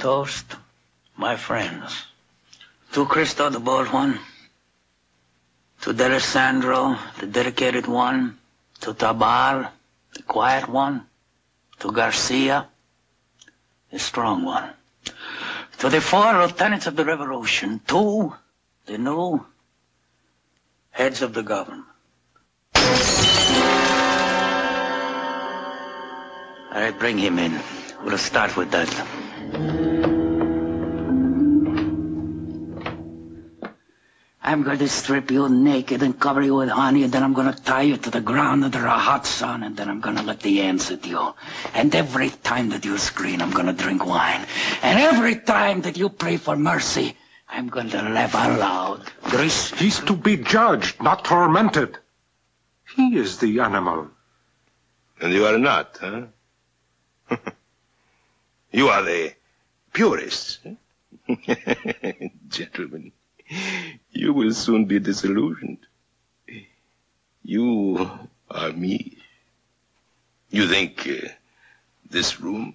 Toast my friends. To Cristo, the bold one. To D'Alessandro, the dedicated one. To Tabar, the quiet one. To Garcia, the strong one. To the four lieutenants of the revolution. To the new heads of the government. Right, bring him in. We'll start with that. I'm going to strip you naked and cover you with honey, and then I'm going to tie you to the ground under a hot sun, and then I'm going to let the ants at you. And every time that you scream, I'm going to drink wine. And every time that you pray for mercy, I'm going to laugh aloud. loud. Gris? He's to be judged, not tormented. He is the animal. And you are not, huh? You are the purists. Gentlemen, you will soon be disillusioned. You are me. You think uh, this room,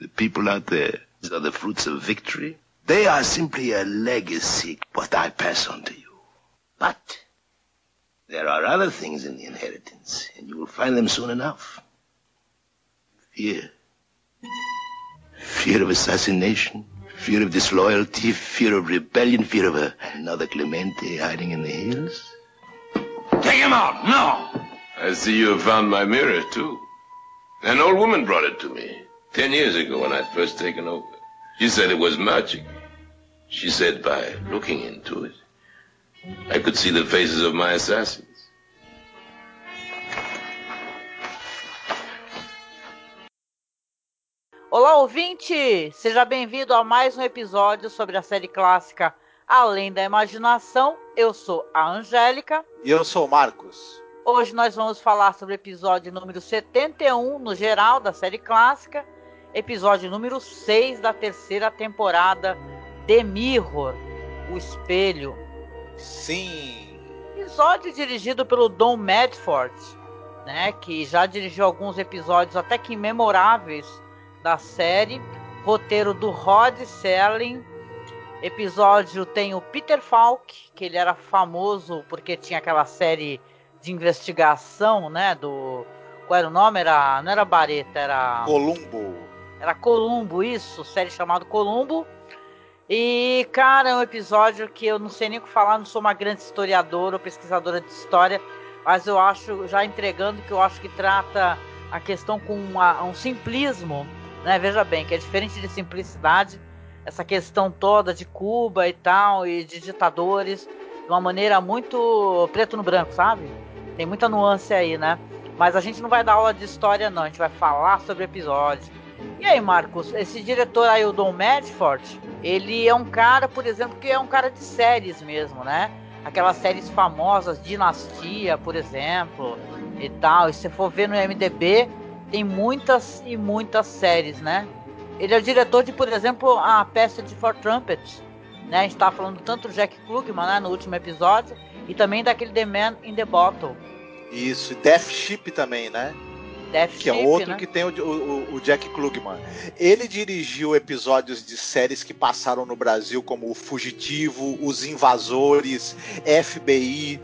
the people out there, are the fruits of victory? They are simply a legacy, what I pass on to you. But there are other things in the inheritance, and you will find them soon enough. Fear. Fear of assassination, fear of disloyalty, fear of rebellion, fear of a, another Clemente hiding in the hills. Take him out, no! I see you have found my mirror, too. An old woman brought it to me ten years ago when I'd first taken over. She said it was magic. She said by looking into it, I could see the faces of my assassins. Olá, ouvinte! Seja bem-vindo a mais um episódio sobre a série clássica Além da Imaginação. Eu sou a Angélica. E eu sou o Marcos. Hoje nós vamos falar sobre o episódio número 71, no geral, da série clássica. Episódio número 6 da terceira temporada, The Mirror, O Espelho. Sim. Episódio dirigido pelo Don Medford, né, que já dirigiu alguns episódios até que memoráveis da série. Roteiro do Rod Serling. Episódio tem o Peter Falk, que ele era famoso porque tinha aquela série de investigação, né? Do. Qual era o nome? Era, não era Bareta, era. Columbo. Era Columbo, isso, série chamada Columbo. E, cara, é um episódio que eu não sei nem o que falar, não sou uma grande historiadora ou pesquisadora de história, mas eu acho, já entregando, que eu acho que trata a questão com uma, um simplismo né? Veja bem, que é diferente de simplicidade, essa questão toda de Cuba e tal, e de ditadores, de uma maneira muito preto no branco, sabe? Tem muita nuance aí, né? Mas a gente não vai dar aula de história, não, a gente vai falar sobre o episódio. E aí, Marcos, esse diretor aí, o Don Medford, ele é um cara, por exemplo, que é um cara de séries mesmo, né? Aquelas séries famosas, Dinastia, por exemplo, e tal. E se for ver no MDB, tem muitas e muitas séries, né? Ele é o diretor de, por exemplo, a peça de For Trumpets, né? A gente tava falando tanto do Jack Klugman, né, no último episódio, e também daquele The Man in the Bottle. Isso, e Death Ship também, né? Death que Ship, é outro né? que tem o, o- o Jack Klugman. Ele dirigiu episódios de séries que passaram no Brasil, como O Fugitivo, Os Invasores, FBI,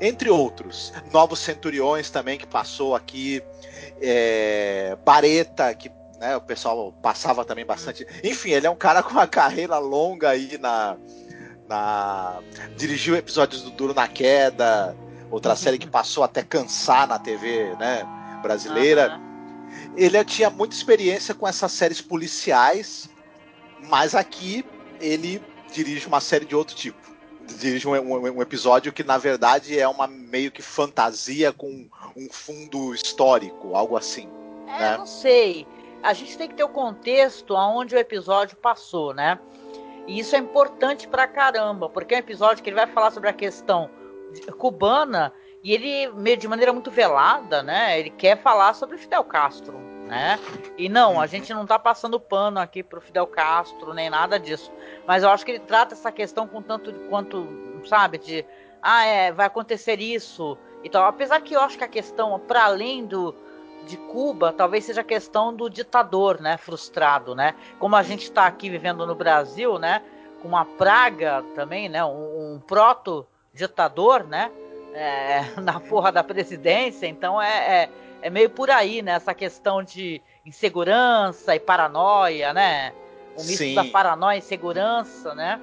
entre outros. Novos Centuriões também, que passou aqui. É, Bareta, que né, o pessoal passava também bastante. Enfim, ele é um cara com uma carreira longa aí na. na dirigiu episódios do Duro na Queda, outra série que passou até cansar na TV né, brasileira ele tinha muita experiência com essas séries policiais, mas aqui ele dirige uma série de outro tipo. Dirige um, um, um, episódio que na verdade é uma meio que fantasia com um fundo histórico, algo assim. É, né? não sei. A gente tem que ter o contexto aonde o episódio passou, né? E isso é importante pra caramba, porque é um episódio que ele vai falar sobre a questão cubana e ele, de maneira muito velada, né? Ele quer falar sobre Fidel Castro, né? E não, a gente não tá passando pano aqui pro Fidel Castro, nem nada disso. Mas eu acho que ele trata essa questão com tanto quanto, sabe, de ah, é, vai acontecer isso e tal. Apesar que eu acho que a questão, para além do de Cuba, talvez seja a questão do ditador, né, frustrado, né? Como a gente está aqui vivendo no Brasil, né, com uma praga também, né, um, um proto ditador, né, é, na porra da presidência. Então é, é, é, meio por aí, né, essa questão de insegurança e paranoia, né, o misto Sim. da paranoia e segurança, né?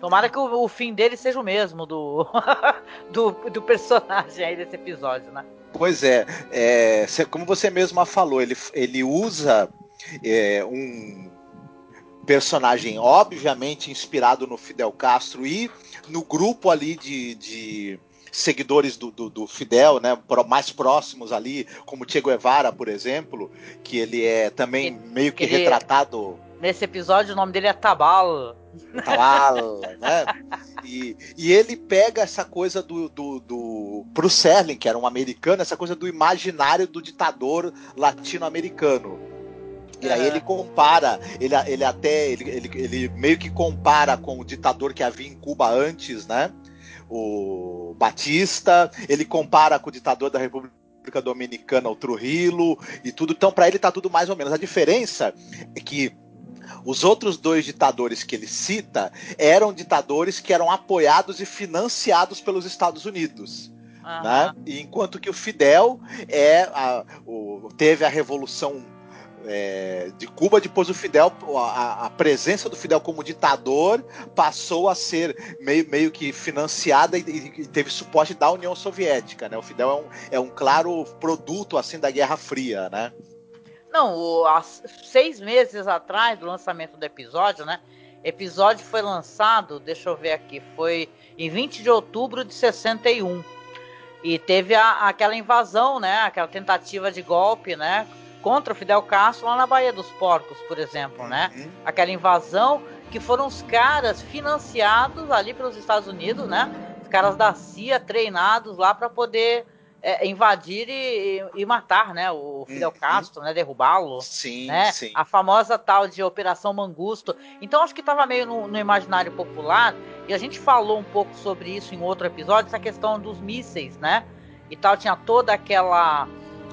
Tomara que o, o fim dele seja o mesmo do, do, do personagem aí desse episódio, né? Pois é, é, como você mesma falou, ele, ele usa é, um personagem obviamente inspirado no Fidel Castro e no grupo ali de, de seguidores do, do, do, Fidel, né, mais próximos ali, como Che Guevara, por exemplo, que ele é também meio que ele, retratado. Nesse episódio o nome dele é Tabal. Tabal, né? E, e ele pega essa coisa do, do, do pro Serling, que era um americano, essa coisa do imaginário do ditador latino-americano. E aí ele compara, ele, ele até, ele, ele, ele meio que compara com o ditador que havia em Cuba antes, né? O Batista, ele compara com o ditador da República Dominicana, o Trujillo, e tudo. Então, para ele tá tudo mais ou menos. A diferença é que os outros dois ditadores que ele cita eram ditadores que eram apoiados e financiados pelos Estados Unidos. Uhum. Né? enquanto que o Fidel é a, o, teve a revolução é, de Cuba, depois o Fidel, a, a, presença do Fidel como ditador passou a ser meio, meio que financiada e, e teve suporte da União Soviética, né? O Fidel é um, é um claro produto assim da Guerra Fria, né? Não, o, há seis meses atrás do lançamento do episódio, né? Episódio foi lançado, deixa eu ver aqui, foi em 20 de outubro de 61. E teve a, aquela invasão, né? Aquela tentativa de golpe, né? Contra o Fidel Castro lá na Baía dos Porcos, por exemplo, né? Uhum. Aquela invasão que foram os caras financiados ali pelos Estados Unidos, né? Os caras da CIA treinados lá para poder é, invadir e, e, matar, né, o Fidel uhum. Castro, né, derrubá-lo, sim, né, sim. a famosa tal de Operação Mangusto. Então acho que estava meio no, no, imaginário popular e a gente falou um pouco sobre isso em outro episódio, essa questão dos mísseis, né, e tal tinha toda aquela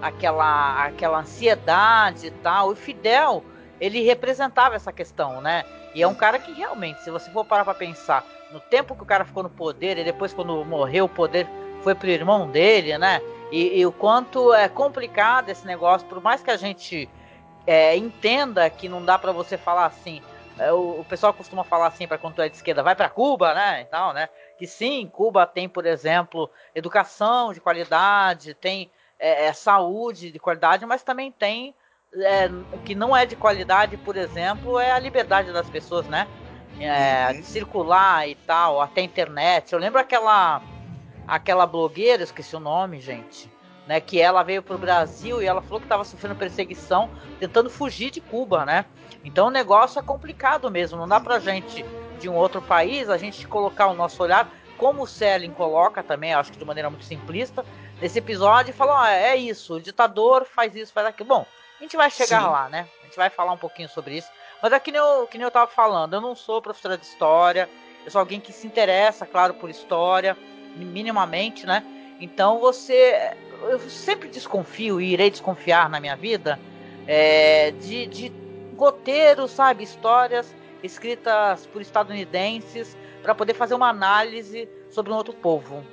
aquela aquela ansiedade e tal. O Fidel ele representava essa questão, né? E é um cara que realmente, se você for parar para pensar, no tempo que o cara ficou no poder e depois quando morreu o poder foi pro irmão dele, né? E, e o quanto é complicado esse negócio, por mais que a gente é, entenda que não dá para você falar assim. É, o, o, pessoal costuma falar assim para quando tu é de esquerda, vai para Cuba, né? E tal, né? Que sim, Cuba tem, por exemplo, educação de qualidade, tem é, é saúde de qualidade, mas também tem é, que não é de qualidade, por exemplo, é a liberdade das pessoas, né? É, uhum. circular e tal, até internet. Eu lembro aquela aquela blogueira, esqueci o nome, gente, né, que ela veio pro Brasil e ela falou que estava sofrendo perseguição, tentando fugir de Cuba, né? Então o negócio é complicado mesmo, não dá pra gente de um outro país a gente colocar o nosso olhar como o Selling coloca também, acho que de maneira muito simplista, nesse episódio e ah, é isso, o ditador faz isso, faz aquilo. Bom, a gente vai chegar Sim. lá, né? A gente vai falar um pouquinho sobre isso. Mas é que nem, eu, que nem eu tava falando, eu não sou professora de história, eu sou alguém que se interessa, claro, por história, minimamente, né? Então você. Eu sempre desconfio e irei desconfiar na minha vida é, de, de roteiros, sabe? Histórias escritas por estadunidenses para poder fazer uma análise sobre um outro povo,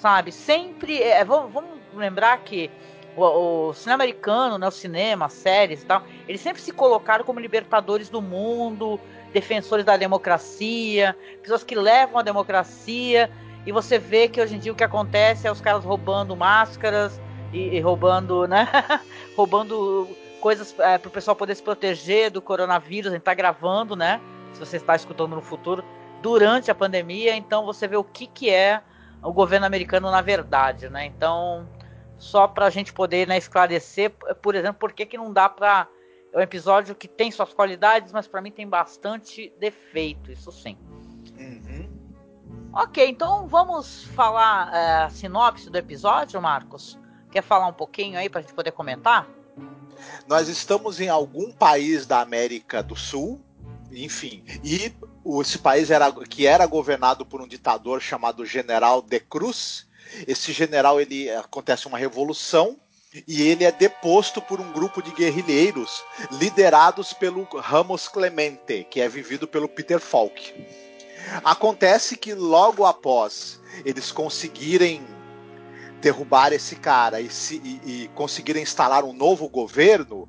sabe? Sempre. É, vamos, vamos lembrar que o, o, cinema americano, né, o cinema, as séries e tal, eles sempre se colocaram como libertadores do mundo, defensores da democracia, pessoas que levam a democracia e você vê que hoje em dia o que acontece é os caras roubando máscaras e, e roubando, né? roubando coisas é, para o pessoal poder se proteger do coronavírus. A gente tá gravando, né? Se você está escutando no futuro, durante a pandemia, então você vê o que, que é o governo americano na verdade, né? Então, só para a gente poder né, esclarecer, por exemplo, por que, que não dá para é um episódio que tem suas qualidades, mas para mim tem bastante defeito, isso sim. Uhum. Ok, então vamos falar é, a sinopse do episódio, Marcos? Quer falar um pouquinho aí para a gente poder comentar? Nós estamos em algum país da América do Sul, enfim, e esse país era, que era governado por um ditador chamado General de Cruz. Esse general ele acontece uma revolução e ele é deposto por um grupo de guerrilheiros liderados pelo Ramos Clemente, que é vivido pelo Peter Falk. Acontece que logo após eles conseguirem derrubar esse cara e, se, e, e conseguirem instalar um novo governo,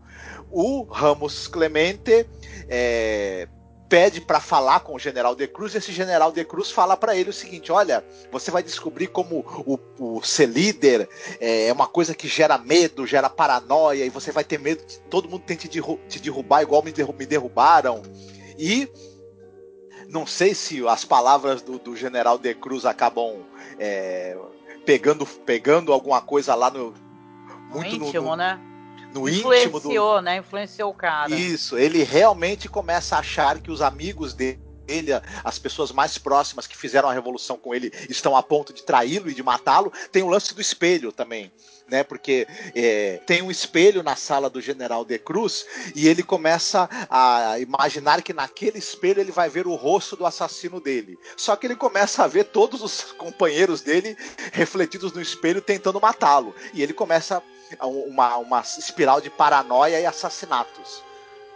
o Ramos Clemente é, pede para falar com o General de Cruz, e esse General de Cruz fala para ele o seguinte: olha, você vai descobrir como o, o ser líder é, é uma coisa que gera medo, gera paranoia, e você vai ter medo que todo mundo tente te derrubar igual me, derru me derrubaram. E não sei se as palavras do, do General de Cruz acabam é, pegando, pegando alguma coisa lá no. Muito no íntimo, no, né? No Influenciou, íntimo do. né? Influenciou o cara. Isso, ele realmente começa a achar que os amigos dele ele, as pessoas mais próximas que fizeram a revolução com ele estão a ponto de traí-lo e de matá-lo. Tem o lance do espelho também, né? Porque é, tem um espelho na sala do General de Cruz e ele começa a imaginar que naquele espelho ele vai ver o rosto do assassino dele. Só que ele começa a ver todos os companheiros dele refletidos no espelho tentando matá-lo e ele começa uma, uma espiral de paranoia e assassinatos.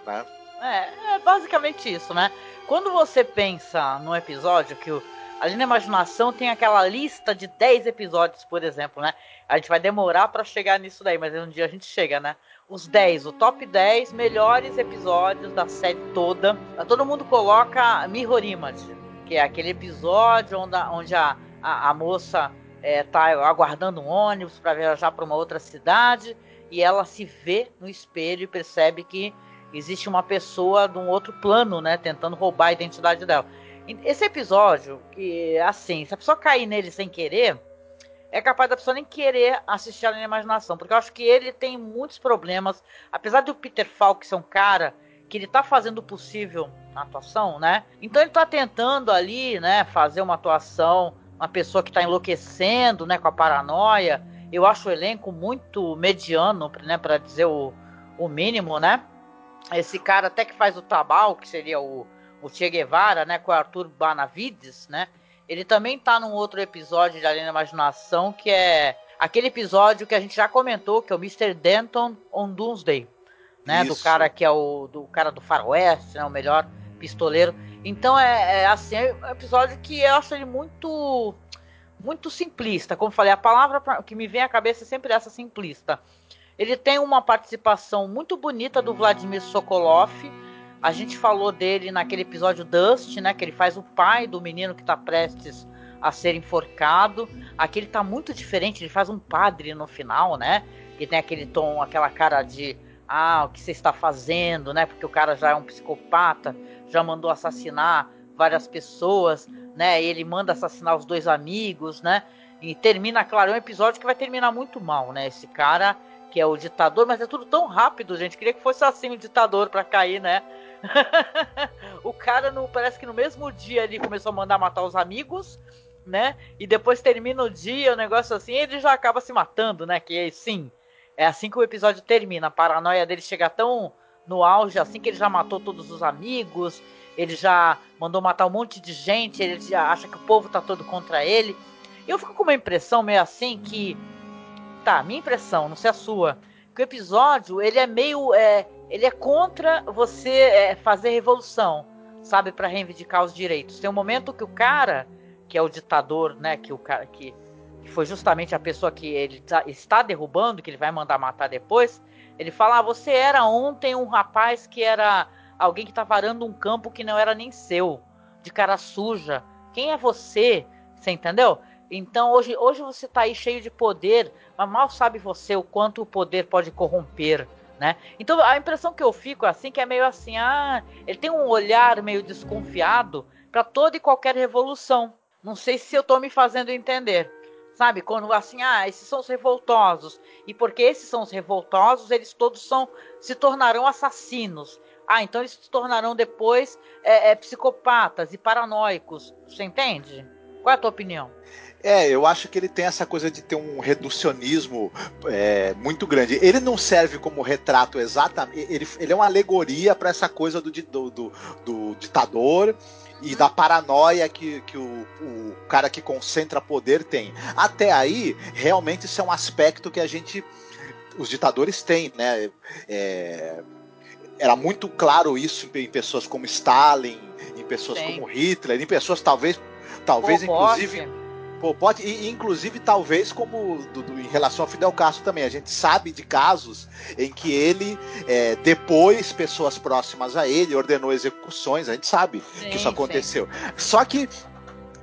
Né? É, é basicamente isso, né? Quando você pensa no episódio que o, ali na imaginação tem aquela lista de 10 episódios, por exemplo, né? A gente vai demorar para chegar nisso daí, mas um dia a gente chega, né? Os 10, o top 10 melhores episódios da série toda. Todo mundo coloca Mirror Image, que é aquele episódio onde a, onde a, a, a moça é, tá aguardando um ônibus para viajar para uma outra cidade e ela se vê no espelho e percebe que existe uma pessoa de um outro plano, né, tentando roubar a identidade dela. Esse episódio, que assim, se a pessoa cair nele sem querer, é capaz da pessoa nem querer assistir a na imaginação, porque eu acho que ele tem muitos problemas, apesar do Peter Falk ser um cara que ele tá fazendo o possível na atuação, né? Então ele tá tentando ali, né, fazer uma atuação uma pessoa que está enlouquecendo, né, com a paranoia. Eu acho o elenco muito mediano, né, para dizer o, o mínimo, né? Esse cara até que faz o Tabal, que seria o, o Che Guevara, né, com o Arthur Banavides, né? Ele também tá num outro episódio de Além da Imaginação, que é aquele episódio que a gente já comentou, que é o Mr. Denton on Doomsday, né? Isso. Do cara que é o do cara do faroeste, né, o melhor pistoleiro. Então é, é assim, é um episódio que eu acho ele muito muito simplista. Como falei, a palavra que me vem à cabeça é sempre essa simplista. Ele tem uma participação muito bonita do Vladimir Sokolov. A gente falou dele naquele episódio Dust, né? Que ele faz o pai do menino que está prestes a ser enforcado. Aqui ele tá muito diferente, ele faz um padre no final, né? Que tem aquele tom, aquela cara de ah, o que você está fazendo, né? Porque o cara já é um psicopata, já mandou assassinar várias pessoas, né? Ele manda assassinar os dois amigos, né? E termina, claro, é um episódio que vai terminar muito mal, né? Esse cara que é o ditador, mas é tudo tão rápido, gente. Queria que fosse assim o ditador para cair, né? o cara no, parece que no mesmo dia ele começou a mandar matar os amigos, né? E depois termina o dia, o um negócio assim, ele já acaba se matando, né? Que sim, é assim que o episódio termina. A paranoia dele chega tão no auge assim que ele já matou todos os amigos, ele já mandou matar um monte de gente, ele já acha que o povo tá todo contra ele. Eu fico com uma impressão meio assim que. Tá, minha impressão, não sei a sua. Que o episódio ele é meio. É, ele é contra você é, fazer revolução, sabe, para reivindicar os direitos. Tem um momento que o cara, que é o ditador, né, que o cara que que foi justamente a pessoa que ele tá, está derrubando, que ele vai mandar matar depois, ele fala: ah, você era ontem um rapaz que era alguém que estava arando um campo que não era nem seu, de cara suja. Quem é você? Você entendeu? Então hoje, hoje você está aí cheio de poder, mas mal sabe você o quanto o poder pode corromper, Né? Então a impressão que eu fico assim que é meio assim, ah, ele tem um olhar meio desconfiado para toda e qualquer revolução. Não sei se eu estou me fazendo entender. Sabe, quando assim, ah, esses são os revoltosos. E porque esses são os revoltosos, eles todos são se tornarão assassinos. Ah, então eles se tornarão depois é, é, psicopatas e paranoicos. Você entende? Qual é a tua opinião? É, eu acho que ele tem essa coisa de ter um reducionismo é, muito grande. Ele não serve como retrato exatamente. Ele, ele é uma alegoria para essa coisa do, do, do, do ditador e da paranoia que, que o, o, cara que concentra poder tem. Até aí, realmente, isso é um aspecto que a gente. Os ditadores têm, né? É, era muito claro isso em pessoas como Stalin, em pessoas Sim. como Hitler, em pessoas talvez, talvez inclusive Pol Pot, e inclusive talvez como do, do, em relação ao Fidel Castro também, a gente sabe de casos em que ele, é, depois, pessoas próximas a ele, ordenou execuções, a gente sabe sim, que isso aconteceu. Sim. Só que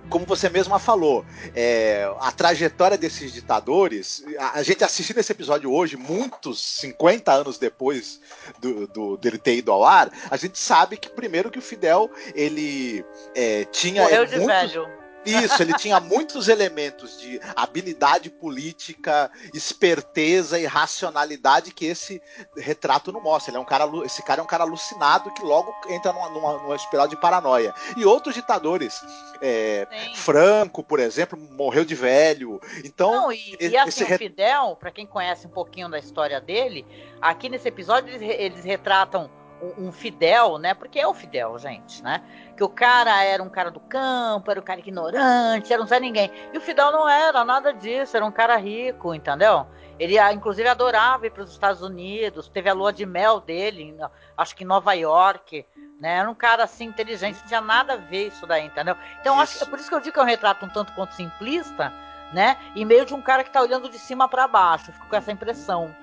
como você mesma falou, é, a trajetória desses ditadores, a, a, gente assistindo esse episódio hoje, muitos 50 anos depois do, do, dele ter ido ao ar, a gente sabe que primeiro que o Fidel ele é, tinha Morreu de muitos, velho. Isso, ele tinha muitos elementos de habilidade política, esperteza e racionalidade que esse retrato não mostra. Ele é um cara, esse cara é um cara alucinado que logo entra numa, numa, numa espiral de paranoia. E outros ditadores, é, Franco, por exemplo, morreu de velho. Então, não, e, e assim, o Fidel, para quem conhece um pouquinho da história dele, aqui nesse episódio eles, eles retratam um, Fidel, né? Porque é o Fidel, gente, né? Que o cara era um cara do campo, era um cara ignorante, era um Zé Ninguém. E o Fidel não era nada disso, era um cara rico, entendeu? Ele, ah, inclusive, adorava ir para os Estados Unidos, teve a lua de mel dele, acho que em Nova York, né? Era um cara assim inteligente, não tinha nada a ver isso daí, entendeu? Então, acho que é por isso que eu digo que é um retrato um tanto quanto simplista, né? E meio de um cara que está olhando de cima para baixo, fico com essa impressão,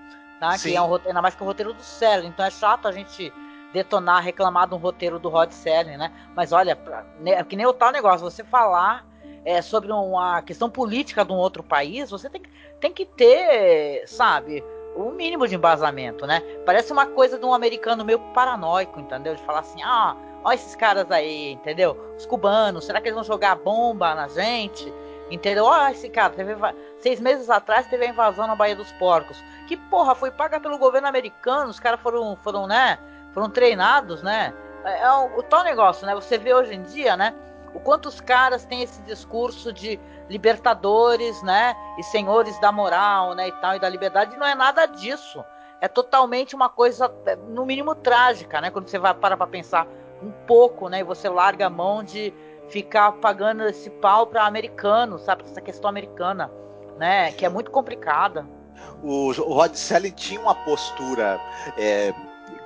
tá? Que é um roteiro, ainda mais que o roteiro do Célio, então é chato a gente detonar, reclamar de um roteiro do Rod Serling, né? Mas olha, pra, né, que nem o tal negócio, você falar é, sobre uma questão política de um outro país, você tem, tem que ter, sabe, o um mínimo de embasamento, né? Parece uma coisa de um americano meio paranoico, entendeu? De falar assim, ah, olha esses caras aí, entendeu? Os cubanos, será que eles vão jogar bomba na gente? Entendeu? Olha esse cara, teve, seis meses atrás teve a invasão na Baía dos Porcos. Que porra, foi paga pelo governo americano, os caras foram, foram, né? Foram treinados, né? É, é o, o tal negócio, né? Você vê hoje em dia, né? O quanto os caras têm esse discurso de libertadores, né? E senhores da moral, né? E tal, e da liberdade. Não é nada disso. É totalmente uma coisa, é, no mínimo, trágica, né? Quando você vai para pra pensar um pouco, né? E você larga a mão de ficar pagando esse pau para americanos, sabe? Essa questão americana, né? Que é muito complicada. O, o Rod Selling tinha uma postura é,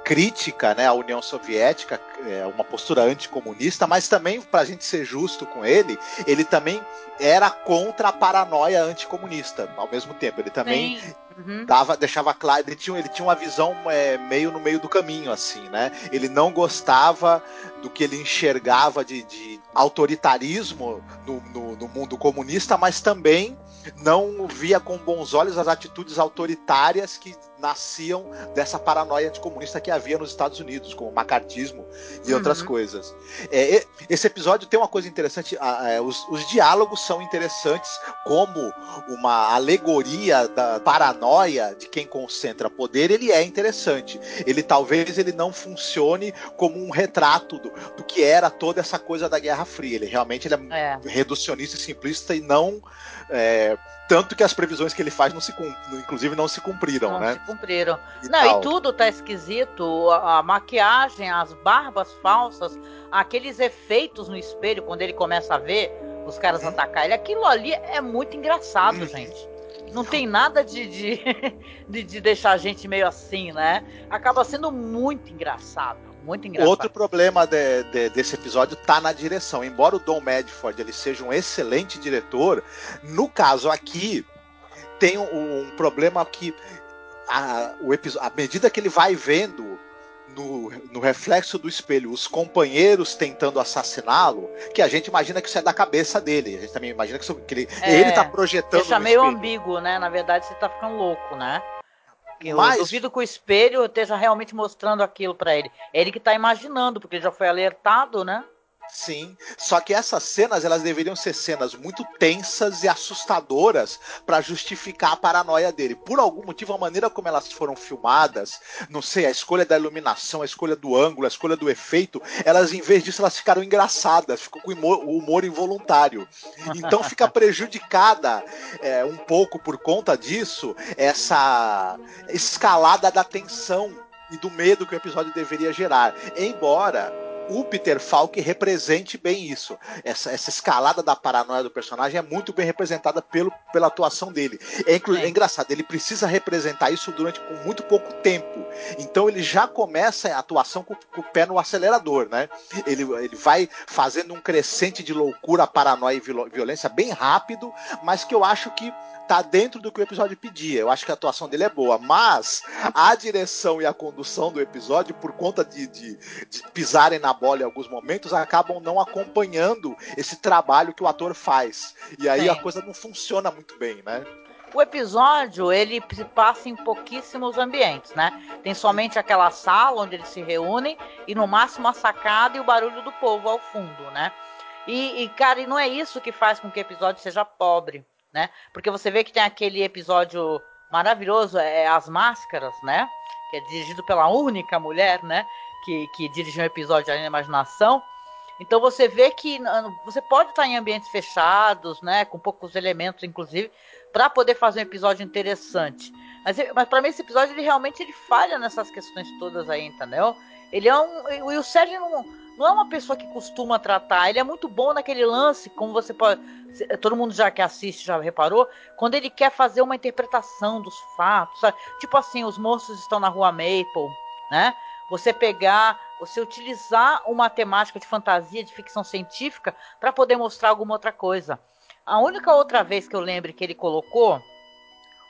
crítica né, à União Soviética, é, uma postura anticomunista, mas também, para a gente ser justo com ele, ele também era contra a paranoia anticomunista ao mesmo tempo. Ele também uhum. dava, deixava claro, ele tinha, ele tinha uma visão é, meio no meio do caminho, assim, né? Ele não gostava do que ele enxergava de, de autoritarismo no, no, no mundo comunista, mas também não via com bons olhos as atitudes autoritárias que nasciam dessa paranoia anticomunista que havia nos Estados Unidos, como o macartismo e uhum. outras coisas. É, esse episódio tem uma coisa interessante: é, os, os, diálogos são interessantes como uma alegoria da paranoia de quem concentra poder. Ele é interessante. Ele talvez ele não funcione como um retrato do, do que era toda essa coisa da Guerra Fria. Ele realmente ele é, é. reducionista e simplista e não é, tanto que as previsões que ele faz não se inclusive não se cumpriram, não né? Se cumpriram. E não, tal. e tudo tá esquisito. A, a, maquiagem, as barbas falsas, aqueles efeitos no espelho quando ele começa a ver os caras uhum. atacar ele, aquilo ali é muito engraçado, uhum. gente. Não tem nada de, de, de, de deixar a gente meio assim, né? Acaba sendo muito engraçado. Muito engraçado. Outro problema de, de, desse episódio tá na direção. Embora o Don Medford ele seja um excelente diretor, no caso aqui tem um, um problema que a, o episódio, à medida que ele vai vendo no, no, reflexo do espelho os companheiros tentando assassiná-lo, que a gente imagina que isso é da cabeça dele. A gente também imagina que, isso, que ele, é, ele tá projetando. Deixa meio espelho. ambíguo, né? Na verdade, você tá ficando louco, né? Eu Mas- duvido que o espelho esteja realmente mostrando aquilo pra ele. É ele que tá imaginando, porque ele já foi alertado, né? Sim, só que essas cenas elas deveriam ser cenas muito tensas e assustadoras para justificar a paranoia dele. Por algum motivo, a maneira como elas foram filmadas, não sei, a escolha da iluminação, a escolha do ângulo, a escolha do efeito, elas em vez disso elas ficaram engraçadas, ficou com o humor involuntário. Então fica prejudicada é, um pouco por conta disso essa escalada da tensão e do medo que o episódio deveria gerar. Embora o Peter Falk represente bem isso. Essa, essa escalada da paranoia do personagem é muito bem representada pelo, pela atuação dele. É, É. é engraçado, ele precisa representar isso durante com muito pouco tempo. Então ele já começa a atuação com, com o pé no acelerador, né? Ele, ele vai fazendo um crescente de loucura, paranoia e viol- violência bem rápido, mas que eu acho que tá dentro do que o episódio pedia. Eu acho que a atuação dele é boa, mas a direção e a condução do episódio, por conta de, de, de pisarem na bola em alguns momentos, acabam não acompanhando esse trabalho que o ator faz. E aí Sim. a coisa não funciona muito bem, né? O episódio, ele se passa em pouquíssimos ambientes, né? Tem somente aquela sala onde eles se reúnem e no máximo a sacada e o barulho do povo ao fundo, né? E, e, cara, e não é isso que faz com que o episódio seja pobre, né? Porque você vê que tem aquele episódio maravilhoso, é As Máscaras, né? Que é dirigido pela única mulher, né? Que, que dirigiu um episódio ali na imaginação. Então você vê que você pode estar em ambientes fechados, né? Com poucos elementos, inclusive, para poder fazer um episódio interessante. Mas, mas para mim esse episódio ele realmente ele falha nessas questões todas aí, entendeu? Ele é um o- Sérgio não, não é uma pessoa que costuma tratar. Ele é muito bom naquele lance, como você pode, todo mundo já que assiste já reparou, quando ele quer fazer uma interpretação dos fatos, sabe? tipo assim, os monstros estão na rua Maple, né? Você pegar, você utilizar uma temática de fantasia, de ficção científica para poder mostrar alguma outra coisa. A única outra vez que eu lembro que ele colocou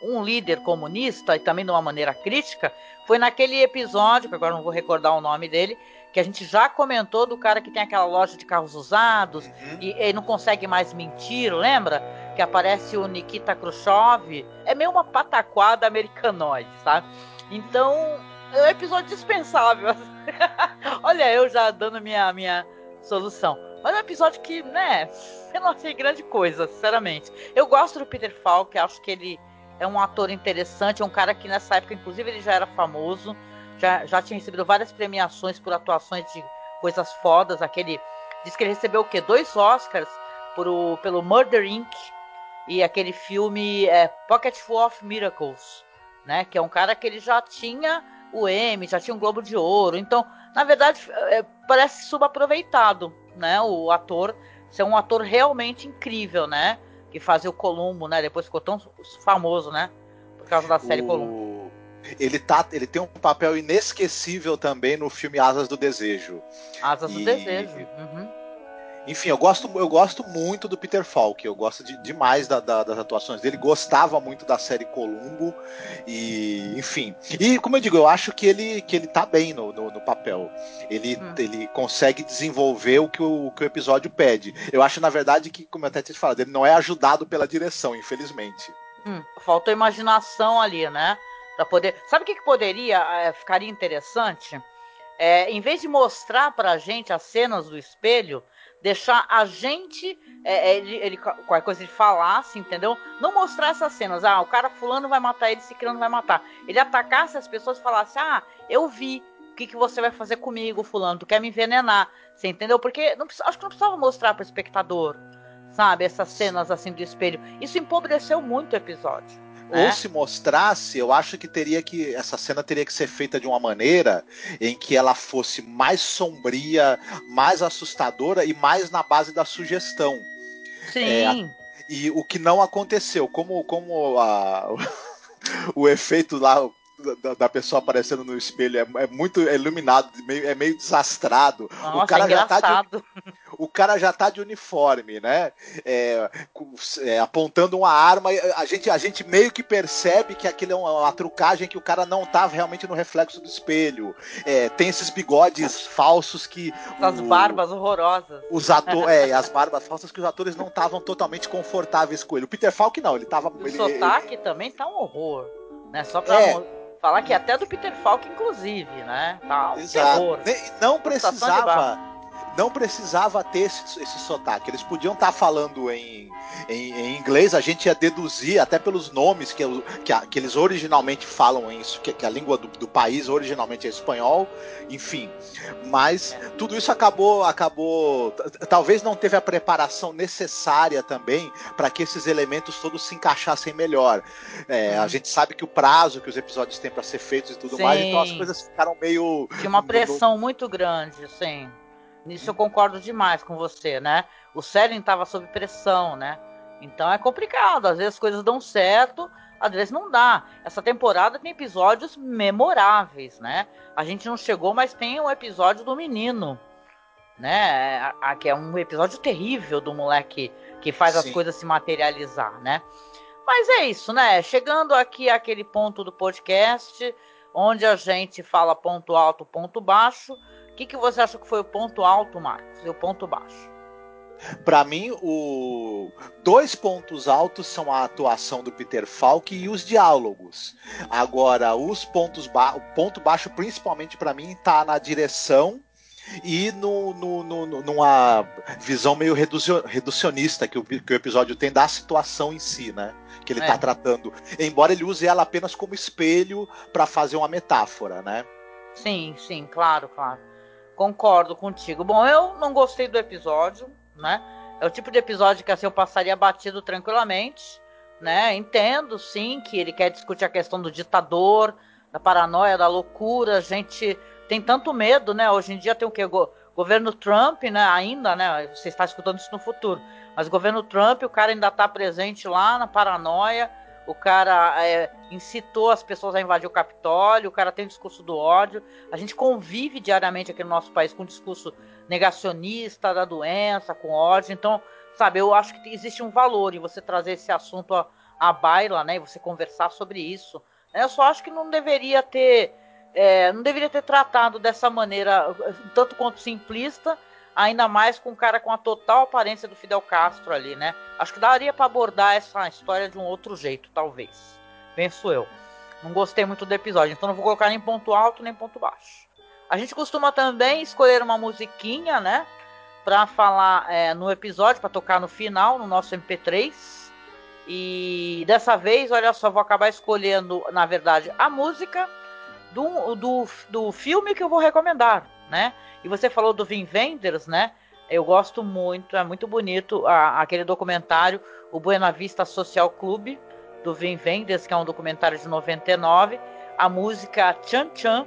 um líder comunista e também de uma maneira crítica foi naquele episódio, que agora não vou recordar o nome dele, que a gente já comentou do cara que tem aquela loja de carros usados e ele não consegue mais mentir, lembra? Que aparece o Nikita Khrushchev. É meio uma pataquada americanoide, sabe? Então, é um episódio dispensável. Olha, eu já dando minha, minha solução. Mas é um episódio que, né, eu não achei grande coisa, sinceramente. Eu gosto do Peter Falk, acho que ele é um ator interessante, é um cara que nessa época, inclusive, ele já era famoso, já, já tinha recebido várias premiações por atuações de coisas fodas. Aquele. Diz que ele recebeu o quê? Dois Oscars pelo Murder Inc. e aquele filme é, Pocket Full of Miracles, né? Que é um cara que ele já tinha o Emmy, já tinha um Globo de Ouro. Então, na verdade, é, parece subaproveitado, né? O ator ser um ator realmente incrível, né? Que fazia o Columbo, né? Depois ficou tão famoso, né? Por causa da série Columbo. O... Ele, tá, ele tem um papel inesquecível também no filme Asas do Desejo. Asas do E- Desejo. Uhum. Enfim, eu gosto, eu gosto muito do Peter Falk, eu gosto de- demais da- da- das atuações dele, gostava muito da série Columbo, e enfim. E como eu digo, eu acho que ele, que ele tá bem no, no, no papel. Ele, Hum. ele consegue desenvolver o que o, o que o episódio pede. Eu acho, na verdade, que, como eu até tinha te falado, ele não é ajudado pela direção, infelizmente. Hum, faltou imaginação ali, né? Pra poder. Sabe o que, que poderia é, ficaria interessante? É, em vez de mostrar pra gente as cenas do espelho, deixar a gente. é, é, ele, ele, qualquer coisa ele falasse, entendeu? Não mostrar essas cenas. Ah, o cara fulano vai matar ele, ciclano vai matar. Ele atacasse as pessoas e falasse: Ah, eu vi. O que, que você vai fazer comigo, fulano? Tu quer me envenenar? Você entendeu? Porque não, acho que não precisava mostrar pro espectador, sabe? Essas cenas assim do espelho. Isso empobreceu muito o episódio. Né? Ou se mostrasse, eu acho que teria que. Essa cena teria que ser feita de uma maneira em que ela fosse mais sombria, mais assustadora e mais na base da sugestão. Sim. E o que não aconteceu, como, como a- o efeito lá da, da pessoa aparecendo no espelho é, é muito iluminado, meio- é meio desastrado. Nossa, o cara é já tá de o cara já tá de uniforme, né? É, é, apontando uma arma, a gente, a gente meio que percebe que aquilo é uma, uma trucagem que o cara não tava realmente no reflexo do espelho. É, tem esses bigodes falsos que. As o- barbas horrorosas. Os atores, é, as barbas falsas que os atores não estavam totalmente confortáveis com ele. O Peter Falk não, ele tava. O ele- sotaque também tá um horror. Né? Só pra. É. Falar que até do Peter Falk, inclusive, né? Tá um Exato. terror. Não precisava. Não precisava ter esse, esse sotaque. Eles podiam estar falando em, em, em inglês, a gente ia deduzir, até pelos nomes que, que, a- que eles originalmente falam em isso, que, que a língua do, do país originalmente é espanhol, enfim. Mas tudo isso acabou. acabou Talvez não teve a preparação necessária também para que esses elementos todos se encaixassem melhor. É, A gente sabe que o prazo que os episódios têm para ser feitos e tudo Sim. mais, então as coisas ficaram meio. Tinha uma pressão muito grande, sim. Nisso eu concordo demais com você, né? O Seren tava sob pressão, né? Então é complicado. Às vezes as coisas dão certo, às vezes não dá. Essa temporada tem episódios memoráveis, né? A gente não chegou, mas tem um episódio do menino, né? A- a- que é um episódio terrível do moleque que faz as Sim. coisas se materializar, né? Mas é isso, né? Chegando aqui àquele ponto do podcast onde a gente fala ponto alto, ponto baixo. O que, que você acha que foi o ponto alto, Marcos? E o ponto baixo? Pra mim, o dois pontos altos são a atuação do Peter Falk e os diálogos. Agora, os pontos ba... o ponto baixo, principalmente pra mim, tá na direção e no, no- no- numa visão meio reducio- reducionista que o, que o episódio tem da situação em si, né? Que ele É. tá tratando. Embora ele use ela apenas como espelho pra fazer uma metáfora, né? Sim, sim, claro, claro. Concordo contigo. Bom, eu não gostei do episódio, né? É o tipo de episódio que assim eu passaria batido tranquilamente, né? Entendo, sim, que ele quer discutir a questão do ditador, da paranoia, da loucura. A gente tem tanto medo, né? Hoje em dia tem o que? Go governo Trump, né? Ainda, né? Você está escutando isso no futuro. Mas governo Trump, o cara ainda está presente lá na paranoia. O cara é, incitou as pessoas a invadir o Capitólio. O cara tem o discurso do ódio. A gente convive diariamente aqui no nosso país com um discurso negacionista da doença, com ódio. Então, sabe, eu acho que existe um valor em você trazer esse assunto à, à baila, né? E você conversar sobre isso. Eu só acho que não deveria ter. é, não deveria ter tratado dessa maneira, tanto quanto simplista, ainda mais com um cara com a total aparência do Fidel Castro ali, né? Acho que daria para abordar essa história de um outro jeito, talvez. Penso eu. Não gostei muito do episódio, então não vou colocar nem ponto alto nem ponto baixo. A gente costuma também escolher uma musiquinha, né? Pra falar é, no episódio, pra tocar no final, no nosso MP3. E dessa vez, olha só, vou acabar escolhendo, na verdade, a música do, do, do filme que eu vou recomendar, né? E você falou do Vin Wenders, né? Eu gosto muito, é muito bonito a- aquele documentário, o Buena Vista Social Club, do Vin Wenders, que é um documentário de 99. A música Chan Chan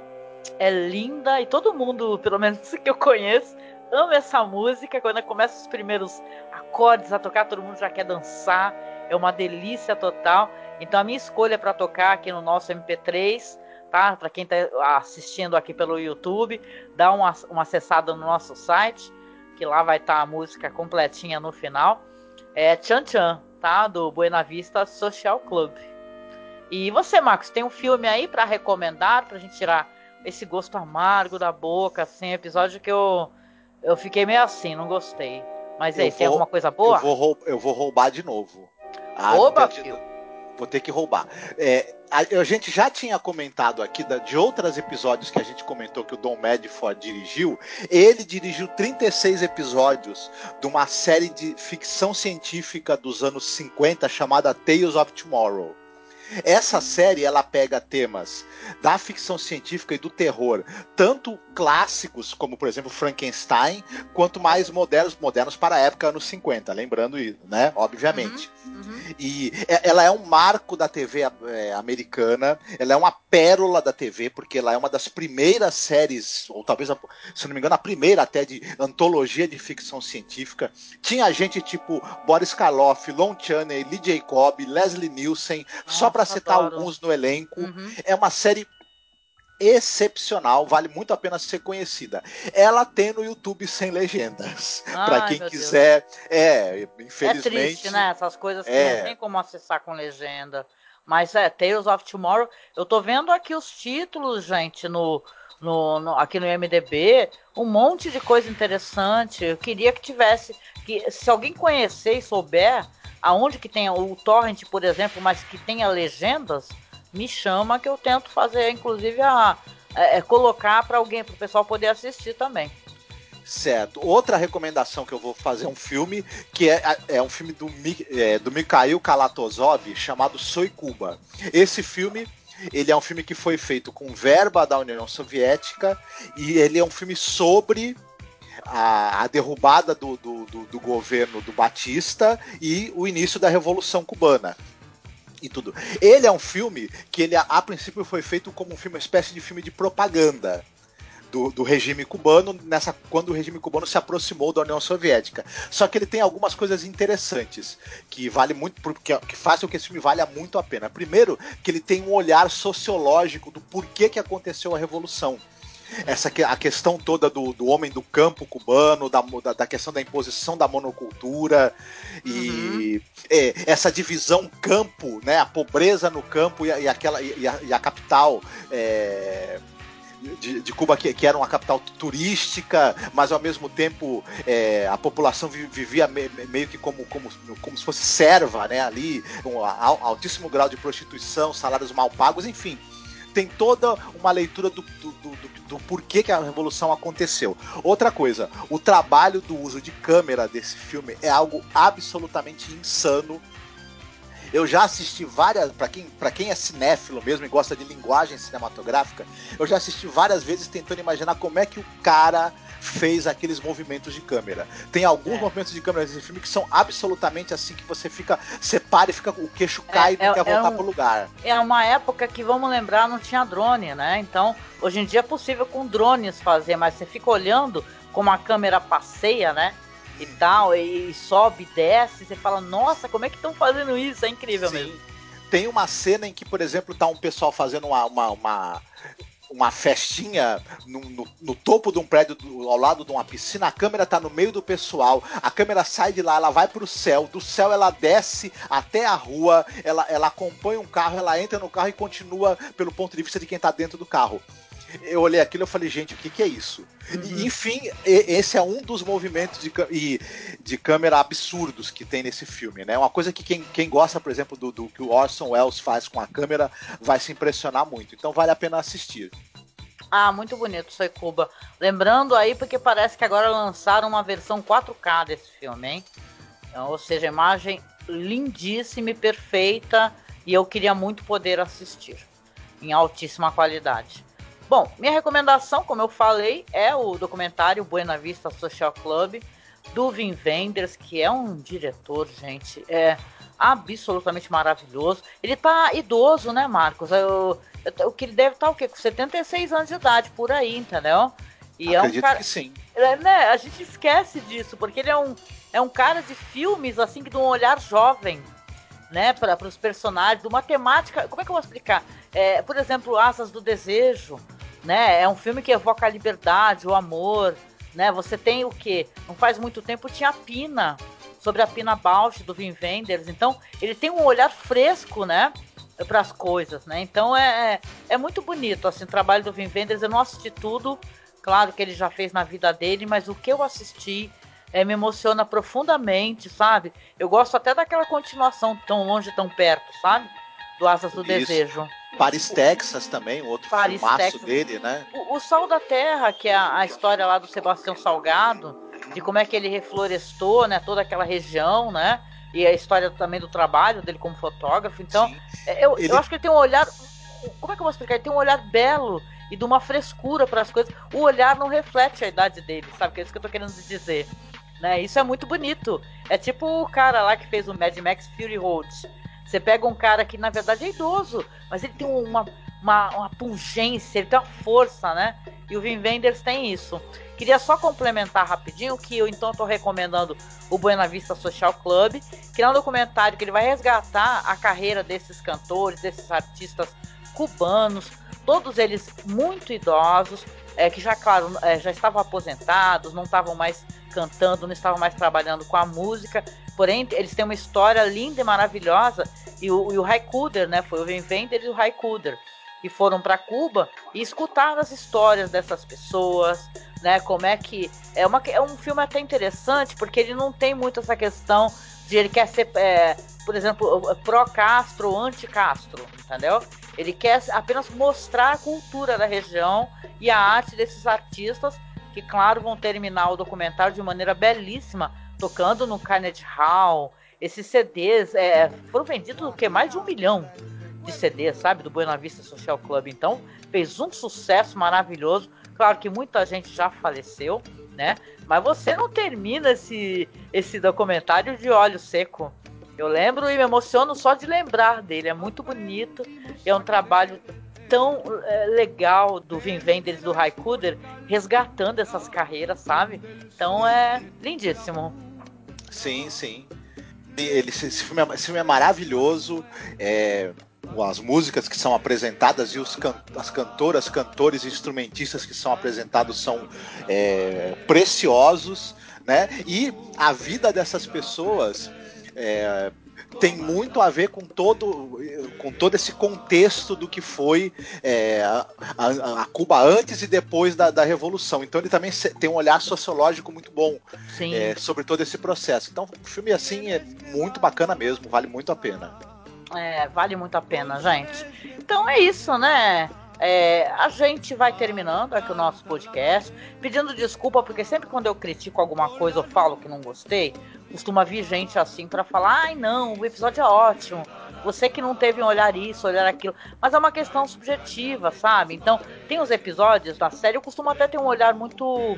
é linda e todo mundo, pelo menos que eu conheço, ama essa música. Quando começa os primeiros acordes a tocar, todo mundo já quer dançar. É uma delícia total. Então a minha escolha para tocar aqui no nosso MP3, tá? Para quem está assistindo aqui pelo YouTube, dá uma, uma acessada no nosso site, que lá vai estar a música completinha no final. É Chan Chan, tá? Do Buena Vista Social Club. E você, Marcos, tem um filme aí para recomendar pra gente tirar esse gosto amargo da boca, assim, episódio que eu eu fiquei meio assim, não gostei. Mas aí, Eu tem vou- alguma coisa boa? Eu vou, eu vou roubar de novo. Ah, entendi. filho. Vou ter que roubar. É, a, a gente já tinha comentado aqui da- de outros episódios que a gente comentou que o Don Medford dirigiu. Ele dirigiu 36 episódios de uma série de ficção científica dos anos 50 chamada Tales of Tomorrow. Essa série ela pega temas da ficção científica e do terror, tanto clássicos como por exemplo Frankenstein, quanto mais modernos, modernos para a época anos 50, lembrando isso, né? Obviamente. Uhum. E é- ela é um marco da TV é, americana, ela é uma pérola da TV, porque ela é uma das primeiras séries, ou talvez, se não me engano, a primeira até de antologia de ficção científica. Tinha gente tipo Boris Karloff, Lon Chaney, Lee Jacob, Leslie Nielsen, só para citar alguns no elenco. Uhum. É uma série excepcional, vale muito a pena ser conhecida. Ela tem no YouTube sem legendas. Para quem meu Deus. quiser, é, É infelizmente. triste, né? Essas coisas que É. não tem como acessar com legenda. Mas é, Tales of Tomorrow. Eu tô vendo aqui os títulos, gente, no, no, no- aqui no IMDB. Um monte de coisa interessante. Eu queria que tivesse. Que, se alguém conhecer e souber aonde que tem o torrent, por exemplo, mas que tenha legendas, me chama que eu tento fazer, inclusive, a, é, é colocar para alguém, para o pessoal poder assistir também. Certo. Outra recomendação que eu vou fazer é um filme que é, é um filme do, é, do Mikhail Kalatozov chamado Soy Cuba. Esse filme ele é um filme que foi feito com verba da União Soviética e ele é um filme sobre a, a derrubada do, do, do, do governo do Batista e o início da Revolução Cubana e tudo. Ele é um filme que ele a, a princípio foi feito como um filme, uma espécie de filme de propaganda. Do, do, regime cubano nessa quando o regime cubano se aproximou da União Soviética. Só que ele tem algumas coisas interessantes que vale muito porque que faz com que esse filme valha muito a pena. Primeiro, que ele tem um olhar sociológico do porquê que aconteceu a revolução essa a questão toda do, do homem do campo cubano, da, da, da questão da imposição da monocultura e uhum. é, essa divisão campo, né, a pobreza no campo e, e aquela e a, e a capital é, de, de, Cuba que, que, era uma capital turística, mas ao mesmo tempo é, a população vivia me, meio que como, como, como se fosse serva, né? Ali, um altíssimo grau de prostituição, salários mal pagos, enfim tem toda uma leitura do, do, do, do, porquê que a revolução aconteceu. Outra coisa, o trabalho do uso de câmera desse filme é algo absolutamente insano. Eu já assisti várias, para quem, pra quem é cinéfilo mesmo e gosta de linguagem cinematográfica, eu já assisti várias vezes tentando imaginar como é que o cara fez aqueles movimentos de câmera. Tem alguns é. movimentos de câmera nesse filme que são absolutamente assim que você fica, separa e fica o queixo cai é, e não é, quer voltar é um, pro lugar. É uma época que vamos lembrar não tinha drone, né? Então, hoje em dia é possível com drones fazer, mas você fica olhando como a câmera passeia, né? E tal, e, e sobe, desce, você fala, nossa, como é que estão fazendo isso? É incrível Sim. mesmo. Tem uma cena em que, por exemplo, tá um pessoal fazendo uma, uma, uma uma festinha no, no, no, topo de um prédio do, ao lado de uma piscina, a câmera tá no meio do pessoal, a câmera sai de lá, ela vai pro céu, do céu ela desce até a rua, ela, ela acompanha um carro, ela entra no carro e continua pelo ponto de vista de quem tá dentro do carro eu olhei aquilo e falei, gente, o que, que é isso? Uhum. E, enfim, esse é um dos movimentos de, de câmera absurdos que tem nesse filme, né? Uma coisa que quem, quem gosta, por exemplo, do, do que o Orson Welles faz com a câmera vai se impressionar muito. Então vale a pena assistir. Ah, muito bonito, Soy Cuba. Lembrando aí, porque parece que agora lançaram uma versão 4K desse filme, hein? Então, ou seja, imagem lindíssima e perfeita. E eu queria muito poder assistir em altíssima qualidade. Bom, minha recomendação, como eu falei, é o documentário Buena Vista Social Club do Vin Wenders, que é um diretor, gente, é absolutamente maravilhoso. Ele tá idoso, né, Marcos? Eu, eu, que ele deve estar tá, o quê? Com 76 anos de idade, por aí, entendeu? E Acredito é um cara, que sim. É, né, a gente esquece disso, porque ele é um, é um cara de filmes, assim, de um olhar jovem, né, para os personagens, de uma temática. Como é que eu vou explicar? É, por exemplo, Asas do Desejo, né? É um filme que evoca a liberdade, o amor, né? Você tem o que? Não faz muito tempo tinha a Pina, sobre a Pina Bausch do Vin Wenders. Então, ele tem um olhar fresco, né? para as coisas, né? Então é, é, é muito bonito assim o trabalho do Vin Wenders. Eu não assisti tudo, claro que ele já fez na vida dele, mas o que eu assisti é, me emociona profundamente, sabe? Eu gosto até daquela continuação tão longe, tão perto, sabe? Do Asas do Isso. Desejo. Paris, Texas também, outro Paris, filmaço dele, né? O, o Sol da Terra, que é a, a, história lá do Sebastião Salgado, de como é que ele reflorestou, né, toda aquela região, né? E a história também do trabalho dele como fotógrafo. Então, é, eu, ele... eu acho que ele tem um olhar. Como é que eu vou explicar? Ele tem um olhar belo e de uma frescura para as coisas. O olhar não reflete a idade dele, sabe? Que é isso que eu tô querendo dizer. Né? Isso é muito bonito. É tipo o cara lá que fez o Mad Max Fury Road você pega um cara que na verdade é idoso, mas ele tem uma, uma, uma pungência, ele tem uma força, né? E o Vin Wenders tem isso. Queria só complementar rapidinho que eu então estou recomendando o Buena Vista Social Club, que é um documentário que ele vai resgatar a carreira desses cantores, desses artistas cubanos, todos eles muito idosos, é, que já, claro, é, já estavam aposentados, não estavam mais cantando, não estavam mais trabalhando com a música, porém eles têm uma história linda e maravilhosa, e o, e o Raikuder, né, foi o Vender e o Raikuder, e foram para Cuba e escutaram as histórias dessas pessoas, né, como é que... É, uma, é um filme até interessante, porque ele não tem muito essa questão de ele quer ser, é, por exemplo, pró-Castro ou anti-Castro, entendeu? Ele quer apenas mostrar a cultura da região e a arte desses artistas, que, claro, vão terminar o documentário de maneira belíssima, tocando no Carnegie Hall. Esses CDs é, foram vendidos o que? Mais de um milhão de CDs, sabe? Do Buena Vista Social Club. Então, fez um sucesso maravilhoso. Claro que muita gente já faleceu, né? Mas você não termina esse, esse documentário de olho seco. Eu lembro e me emociono só de lembrar dele. É muito bonito. É um trabalho tão é, legal do Vin Wenders do Raikkonen resgatando essas carreiras, sabe? Então é lindíssimo. Sim, sim. Ele, esse, filme é, esse filme é maravilhoso. É, as músicas que são apresentadas e os can as cantoras, cantores e instrumentistas que são apresentados são é, preciosos, né? E a vida dessas pessoas é, tem muito a ver com todo, com todo esse contexto do que foi é, a, a, Cuba antes e depois da, da, Revolução. Então ele também tem um olhar sociológico muito bom é, sobre todo esse processo. Então o filme assim é muito bacana mesmo, vale muito a pena. É, vale muito a pena, gente. Então é isso, né? É, a gente vai terminando aqui o nosso podcast, pedindo desculpa, porque sempre quando eu critico alguma coisa ou falo que não gostei, costuma vir gente assim para falar: ai não, o episódio é ótimo, você que não teve um olhar isso, olhar aquilo. Mas é uma questão subjetiva, sabe? Então, tem os episódios da série, eu costumo até ter um olhar muito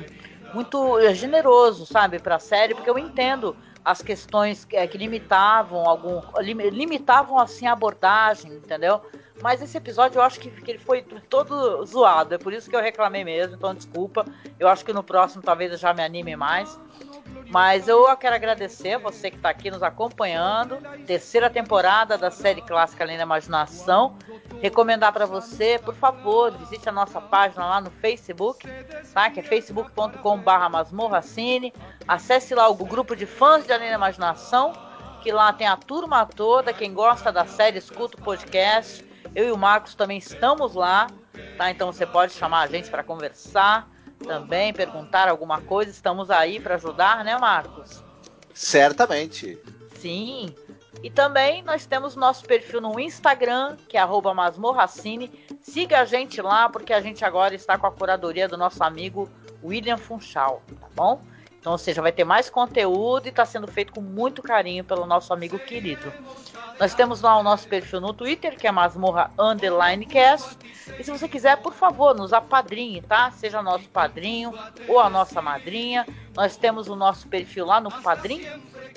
muito generoso, sabe, para a série, porque eu entendo as questões que, é, que limitavam algum limitavam assim a abordagem, entendeu? Mas esse episódio eu acho que, que, ele foi todo zoado, é por isso que eu reclamei mesmo, então desculpa. Eu acho que no próximo talvez eu já me anime mais. Mas eu quero agradecer a você que está aqui nos acompanhando. Terceira temporada da série clássica Além da Imaginação. Recomendar para você, por favor, visite a nossa página lá no Facebook, tá? Que é facebook.com.br masmorracine. Acesse lá o grupo de fãs de Além da Imaginação, que lá tem a turma toda. Quem gosta da série, escuta o podcast. Eu e o Marcos também estamos lá, tá? Então você pode chamar a gente para conversar também, perguntar alguma coisa. Estamos aí para ajudar, né, Marcos? Certamente. Sim. E também nós temos nosso perfil no Instagram, que é masmorracine. Siga a gente lá, porque a gente agora está com a curadoria do nosso amigo William Funchal, tá bom? Então, ou seja, vai ter mais conteúdo e está sendo feito com muito carinho pelo nosso amigo querido. Nós temos lá o nosso perfil no Twitter, que é Masmorra Underline Cast. E se você quiser, por favor, nos apadrinhe, tá? Seja nosso padrinho ou a nossa madrinha. Nós temos o nosso perfil lá no Padrim.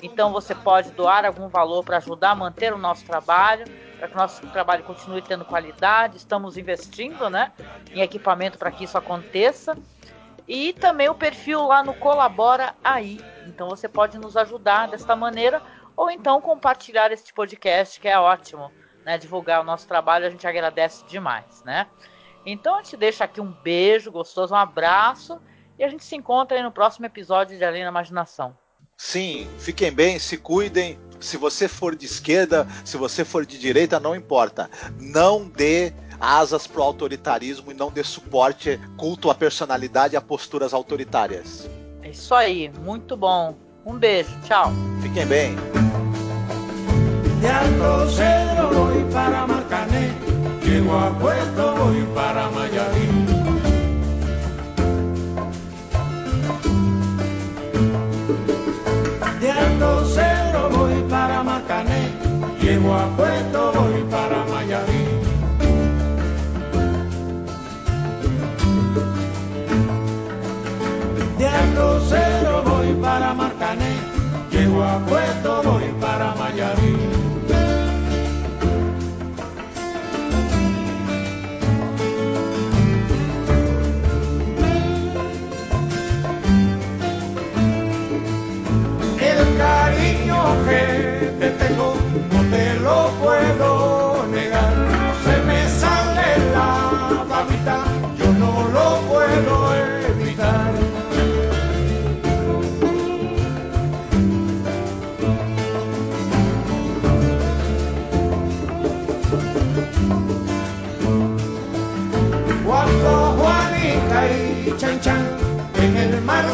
Então você pode doar algum valor para ajudar a manter o nosso trabalho, para que o nosso trabalho continue tendo qualidade. Estamos investindo né, em equipamento para que isso aconteça. E também o perfil lá no Colabora Aí. Então você pode nos ajudar desta maneira ou então compartilhar este podcast, que é ótimo, né? Divulgar o nosso trabalho, a gente agradece demais, né? Então a gente deixa aqui um beijo gostoso, um abraço e a gente se encontra aí no próximo episódio de Além da Imaginação. Sim, fiquem bem, se cuidem. Se você for de esquerda, se você for de direita, não importa. Não dê asas pro autoritarismo e não dê suporte, culto à personalidade e a posturas autoritárias. É isso aí, muito bom. Um beijo, tchau. Fiquem bem. De Alto Cedro voy para Marcané, llego a Puerto voy para Mayarín. De Alto Cedro voy para Marcané, llego a Puerto voy para Cedro voy para Marcané, llego a Puerto, voy para Mayarí. El cariño que te tengo no te lo puedo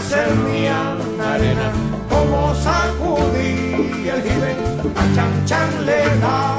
servían arena, como sacudía el jibe, a Chan Chan le daba